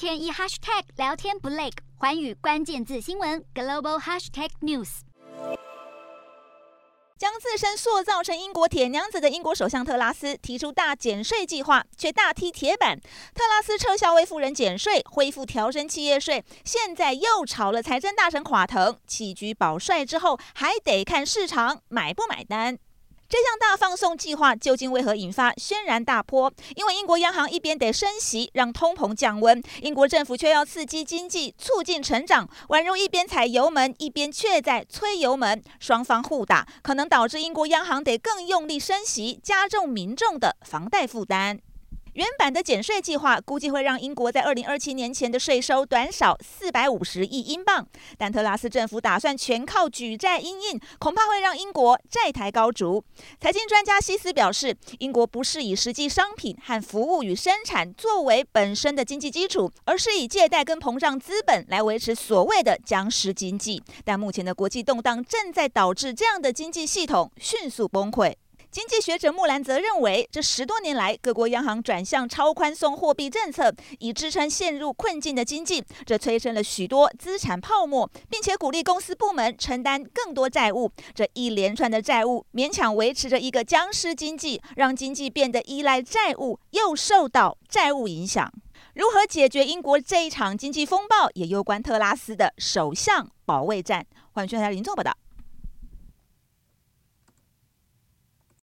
天一 hashtag 聊天不累，寰宇关键字新闻 global hashtag news。将自身塑造成英国铁娘子的英国首相特拉斯提出大减税计划，却大踢铁板。特拉斯撤销为富人减税，恢复调升企业税，现在又炒了财政大臣垮腾。弃居保帅之后，还得看市场买不买单。这项大放送计划究竟为何引发轩然大波？因为英国央行一边得升息让通膨降温，英国政府却要刺激经济、促进成长，宛如一边踩油门，一边却在催油门，双方互打，可能导致英国央行得更用力升息，加重民众的房贷负担。原版的减税计划估计会让英国在二零二七年前的税收短少四百五十亿英镑，但特拉斯政府打算全靠举债因应，恐怕会让英国债台高筑。财经专家希斯表示，英国不是以实际商品和服务与生产作为本身的经济基础，而是以借贷跟膨胀资本来维持所谓的僵尸经济。但目前的国际动荡正在导致这样的经济系统迅速崩溃。经济学者穆兰则认为，这十多年来，各国央行转向超宽松货币政策，以支撑陷入困境的经济，这催生了许多资产泡沫，并且鼓励公司部门承担更多债务。这一连串的债务勉强维持着一个僵尸经济，让经济变得依赖债务，又受到债务影响。如何解决英国这一场经济风暴，也攸关特拉斯的首相保卫战。欢迎收看林总报道。